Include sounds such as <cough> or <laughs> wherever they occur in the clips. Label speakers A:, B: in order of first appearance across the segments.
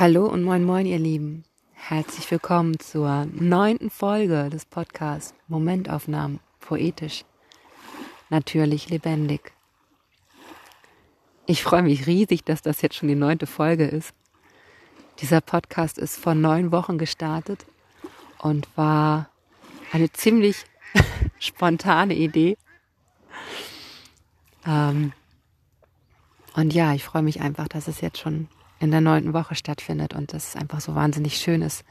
A: Hallo und moin moin, ihr Lieben. Herzlich willkommen zur neunten Folge des Podcasts Momentaufnahmen, poetisch, natürlich lebendig. Ich freue mich riesig, dass das jetzt schon die neunte Folge ist. Dieser Podcast ist vor neun Wochen gestartet und war eine ziemlich <laughs> spontane Idee. Ähm, und ja, ich freue mich einfach, dass es jetzt schon in der neunten Woche stattfindet und das einfach so wahnsinnig schön ist.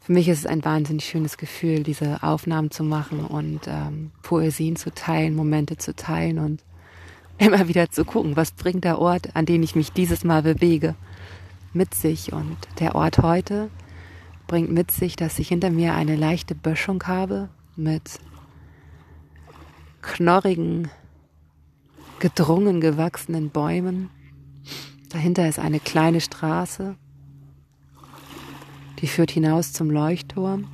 A: Für mich ist es ein wahnsinnig schönes Gefühl, diese Aufnahmen zu machen und ähm, Poesien zu teilen, Momente zu teilen und <laughs> immer wieder zu gucken, was bringt der Ort, an den ich mich dieses Mal bewege, mit sich. Und der Ort heute bringt mit sich, dass ich hinter mir eine leichte Böschung habe mit knorrigen, gedrungen gewachsenen Bäumen Dahinter ist eine kleine Straße, die führt hinaus zum Leuchtturm.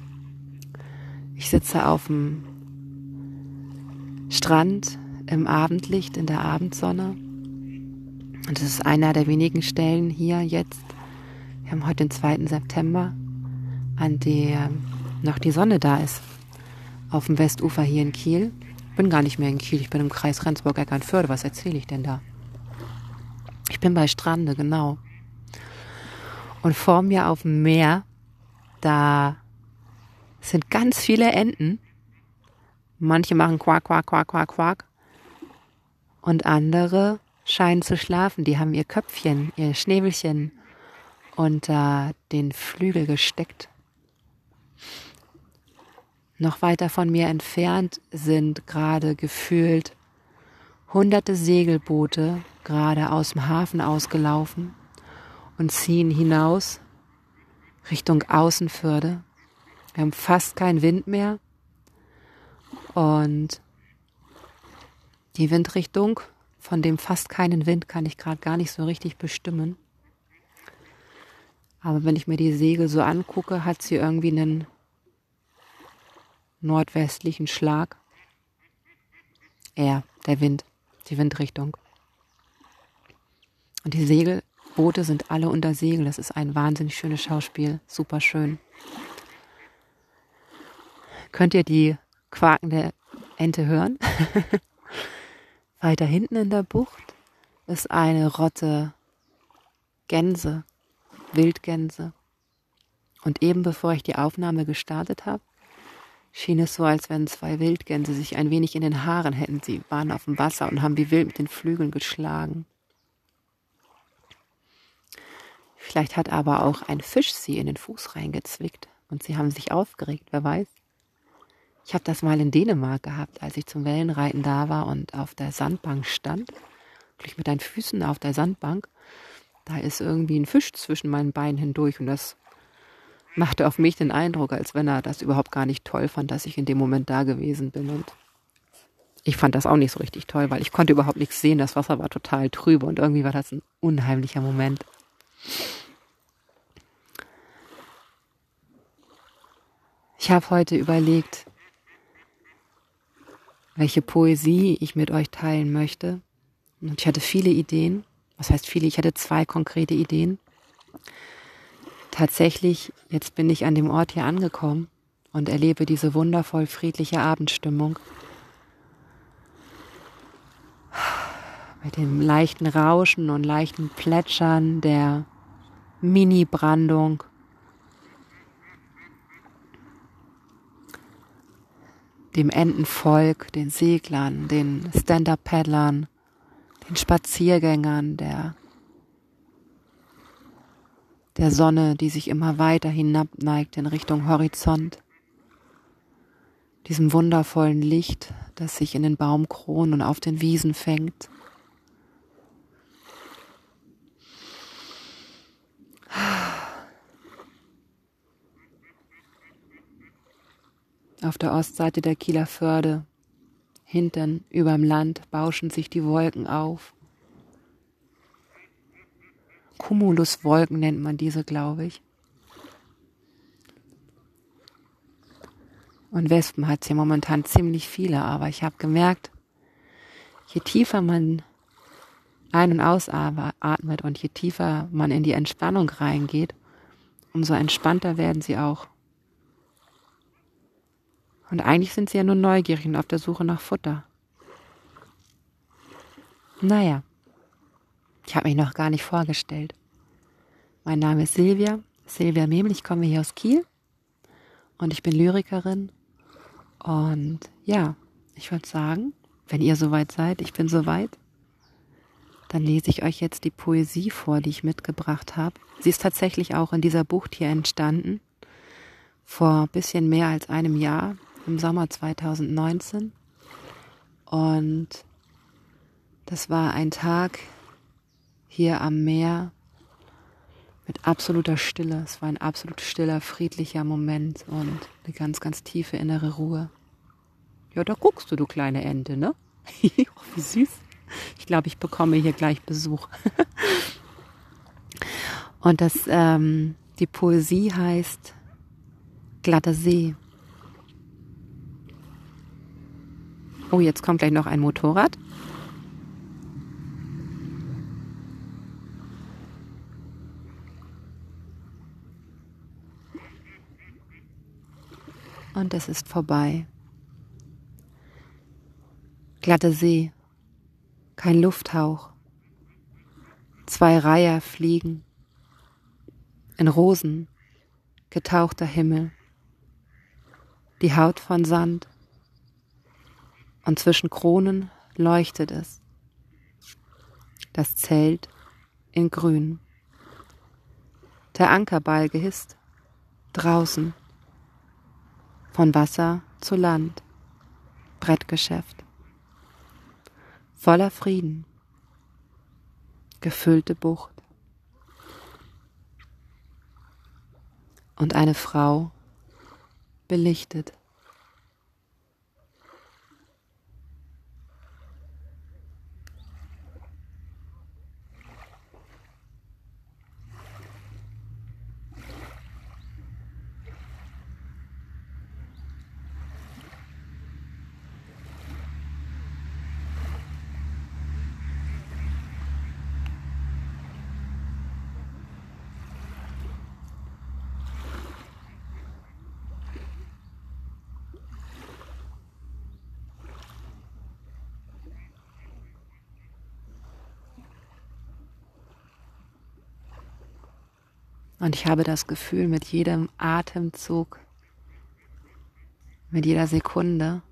A: Ich sitze auf dem Strand im Abendlicht, in der Abendsonne. Und das ist einer der wenigen Stellen hier jetzt. Wir haben heute den 2. September, an der noch die Sonne da ist. Auf dem Westufer hier in Kiel. Ich bin gar nicht mehr in Kiel, ich bin im Kreis Rendsburg-Eckernförde. Was erzähle ich denn da? Bin bei Strande, genau. Und vor mir auf dem Meer, da sind ganz viele Enten. Manche machen Quack, Quack, Quack, Quack, Quack. Und andere scheinen zu schlafen. Die haben ihr Köpfchen, ihr Schnäbelchen unter den Flügel gesteckt. Noch weiter von mir entfernt sind gerade gefühlt hunderte Segelboote gerade aus dem Hafen ausgelaufen und ziehen hinaus Richtung Außenförde. Wir haben fast keinen Wind mehr und die Windrichtung von dem fast keinen Wind kann ich gerade gar nicht so richtig bestimmen. Aber wenn ich mir die Segel so angucke, hat sie irgendwie einen nordwestlichen Schlag. Er, der Wind, die Windrichtung. Und die Segelboote sind alle unter Segel. Das ist ein wahnsinnig schönes Schauspiel. Super schön. Könnt ihr die quakende Ente hören? <laughs> Weiter hinten in der Bucht ist eine Rotte Gänse, Wildgänse. Und eben bevor ich die Aufnahme gestartet habe, schien es so, als wenn zwei Wildgänse sich ein wenig in den Haaren hätten. Sie waren auf dem Wasser und haben wie wild mit den Flügeln geschlagen. Vielleicht hat aber auch ein Fisch sie in den Fuß reingezwickt und sie haben sich aufgeregt, wer weiß. Ich habe das mal in Dänemark gehabt, als ich zum Wellenreiten da war und auf der Sandbank stand, wirklich mit deinen Füßen auf der Sandbank. Da ist irgendwie ein Fisch zwischen meinen Beinen hindurch und das machte auf mich den Eindruck, als wenn er das überhaupt gar nicht toll fand, dass ich in dem Moment da gewesen bin. Und ich fand das auch nicht so richtig toll, weil ich konnte überhaupt nichts sehen. Das Wasser war total trübe und irgendwie war das ein unheimlicher Moment. Ich habe heute überlegt, welche Poesie ich mit euch teilen möchte. Und ich hatte viele Ideen. Was heißt viele? Ich hatte zwei konkrete Ideen. Tatsächlich, jetzt bin ich an dem Ort hier angekommen und erlebe diese wundervoll friedliche Abendstimmung. Mit dem leichten Rauschen und leichten Plätschern der Mini-Brandung dem Entenvolk, den Seglern, den Stand-up-Paddlern, den Spaziergängern, der, der Sonne, die sich immer weiter hinabneigt in Richtung Horizont, diesem wundervollen Licht, das sich in den Baumkronen und auf den Wiesen fängt. Auf der Ostseite der Kieler Förde, hinten überm Land, bauschen sich die Wolken auf. Cumuluswolken nennt man diese, glaube ich. Und Wespen hat es hier momentan ziemlich viele, aber ich habe gemerkt, je tiefer man ein- und ausatmet und je tiefer man in die Entspannung reingeht, umso entspannter werden sie auch. Und eigentlich sind sie ja nur neugierig und auf der Suche nach Futter. Naja, ich habe mich noch gar nicht vorgestellt. Mein Name ist Silvia, Silvia Memel, ich komme hier aus Kiel und ich bin Lyrikerin. Und ja, ich würde sagen, wenn ihr soweit seid, ich bin soweit, dann lese ich euch jetzt die Poesie vor, die ich mitgebracht habe. Sie ist tatsächlich auch in dieser Bucht hier entstanden, vor ein bisschen mehr als einem Jahr, im Sommer 2019. Und das war ein Tag hier am Meer mit absoluter Stille. Es war ein absolut stiller, friedlicher Moment und eine ganz, ganz tiefe innere Ruhe. Ja, da guckst du, du kleine Ente, ne? <laughs> oh, wie süß. Ich glaube, ich bekomme hier gleich Besuch. <laughs> und das, ähm, die Poesie heißt Glatter See. Oh, jetzt kommt gleich noch ein Motorrad. Und es ist vorbei. Glatte See, kein Lufthauch. Zwei Reiher fliegen. In Rosen getauchter Himmel. Die Haut von Sand und zwischen Kronen leuchtet es. Das Zelt in Grün. Der Ankerball gehisst. Draußen. Von Wasser zu Land. Brettgeschäft. Voller Frieden. Gefüllte Bucht. Und eine Frau belichtet. Und ich habe das Gefühl, mit jedem Atemzug, mit jeder Sekunde,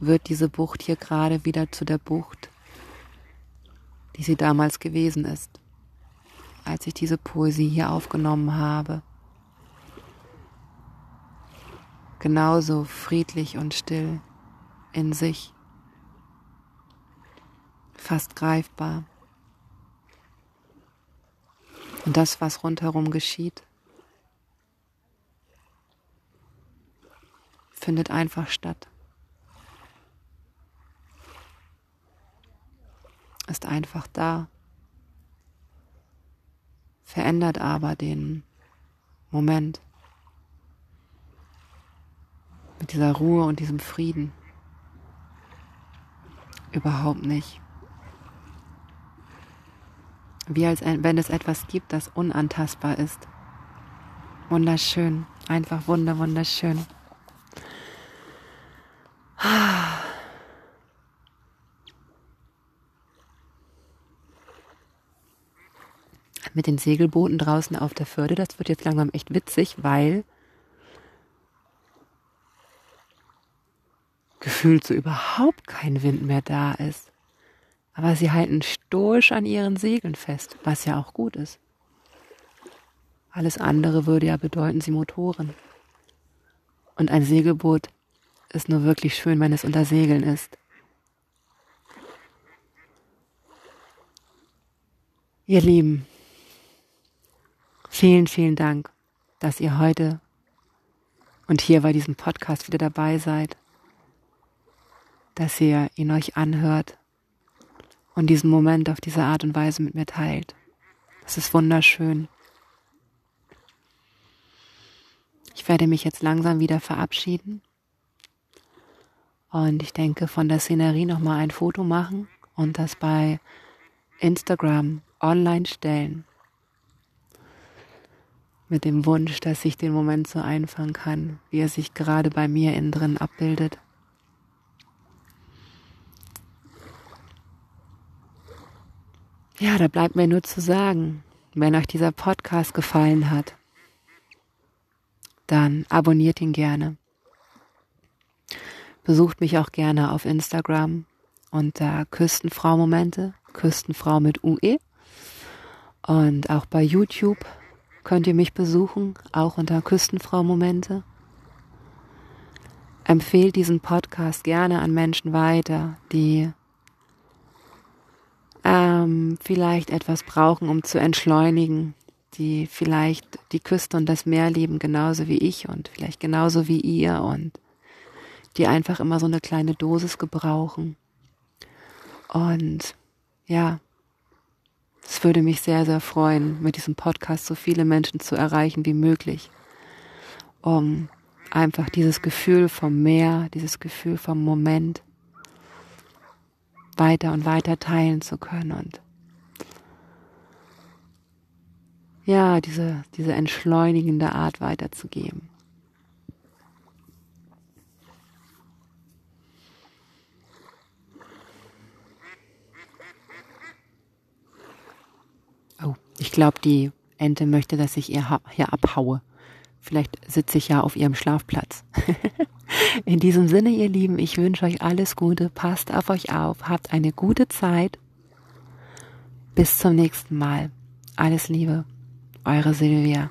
A: wird diese Bucht hier gerade wieder zu der Bucht, die sie damals gewesen ist, als ich diese Poesie hier aufgenommen habe. Genauso friedlich und still in sich fast greifbar. Und das, was rundherum geschieht, findet einfach statt. Ist einfach da, verändert aber den Moment mit dieser Ruhe und diesem Frieden überhaupt nicht wie als wenn es etwas gibt, das unantastbar ist. Wunderschön, einfach wunder, wunderschön. <sighs> Mit den Segelbooten draußen auf der Förde, das wird jetzt langsam echt witzig, weil gefühlt so überhaupt kein Wind mehr da ist. Aber sie halten stoisch an ihren Segeln fest, was ja auch gut ist. Alles andere würde ja bedeuten, sie Motoren. Und ein Segelboot ist nur wirklich schön, wenn es unter Segeln ist. Ihr Lieben, vielen, vielen Dank, dass ihr heute und hier bei diesem Podcast wieder dabei seid, dass ihr ihn euch anhört und diesen Moment auf diese Art und Weise mit mir teilt. Das ist wunderschön. Ich werde mich jetzt langsam wieder verabschieden. Und ich denke, von der Szenerie nochmal ein Foto machen und das bei Instagram online stellen. Mit dem Wunsch, dass ich den Moment so einfangen kann, wie er sich gerade bei mir innen drin abbildet. Ja, da bleibt mir nur zu sagen, wenn euch dieser Podcast gefallen hat, dann abonniert ihn gerne. Besucht mich auch gerne auf Instagram unter Küstenfrau Momente, Küstenfrau mit UE. Und auch bei YouTube könnt ihr mich besuchen, auch unter Küstenfrau Momente. Empfehlt diesen Podcast gerne an Menschen weiter, die ähm, vielleicht etwas brauchen, um zu entschleunigen, die vielleicht die Küste und das Meer lieben, genauso wie ich und vielleicht genauso wie ihr und die einfach immer so eine kleine Dosis gebrauchen. Und ja, es würde mich sehr, sehr freuen, mit diesem Podcast so viele Menschen zu erreichen wie möglich, um einfach dieses Gefühl vom Meer, dieses Gefühl vom Moment weiter und weiter teilen zu können und ja, diese, diese entschleunigende Art weiterzugeben. Oh, ich glaube, die Ente möchte, dass ich ihr hier abhaue. Vielleicht sitze ich ja auf ihrem Schlafplatz. <laughs> In diesem Sinne, ihr Lieben, ich wünsche euch alles Gute, passt auf euch auf, habt eine gute Zeit. Bis zum nächsten Mal. Alles Liebe, eure Silvia.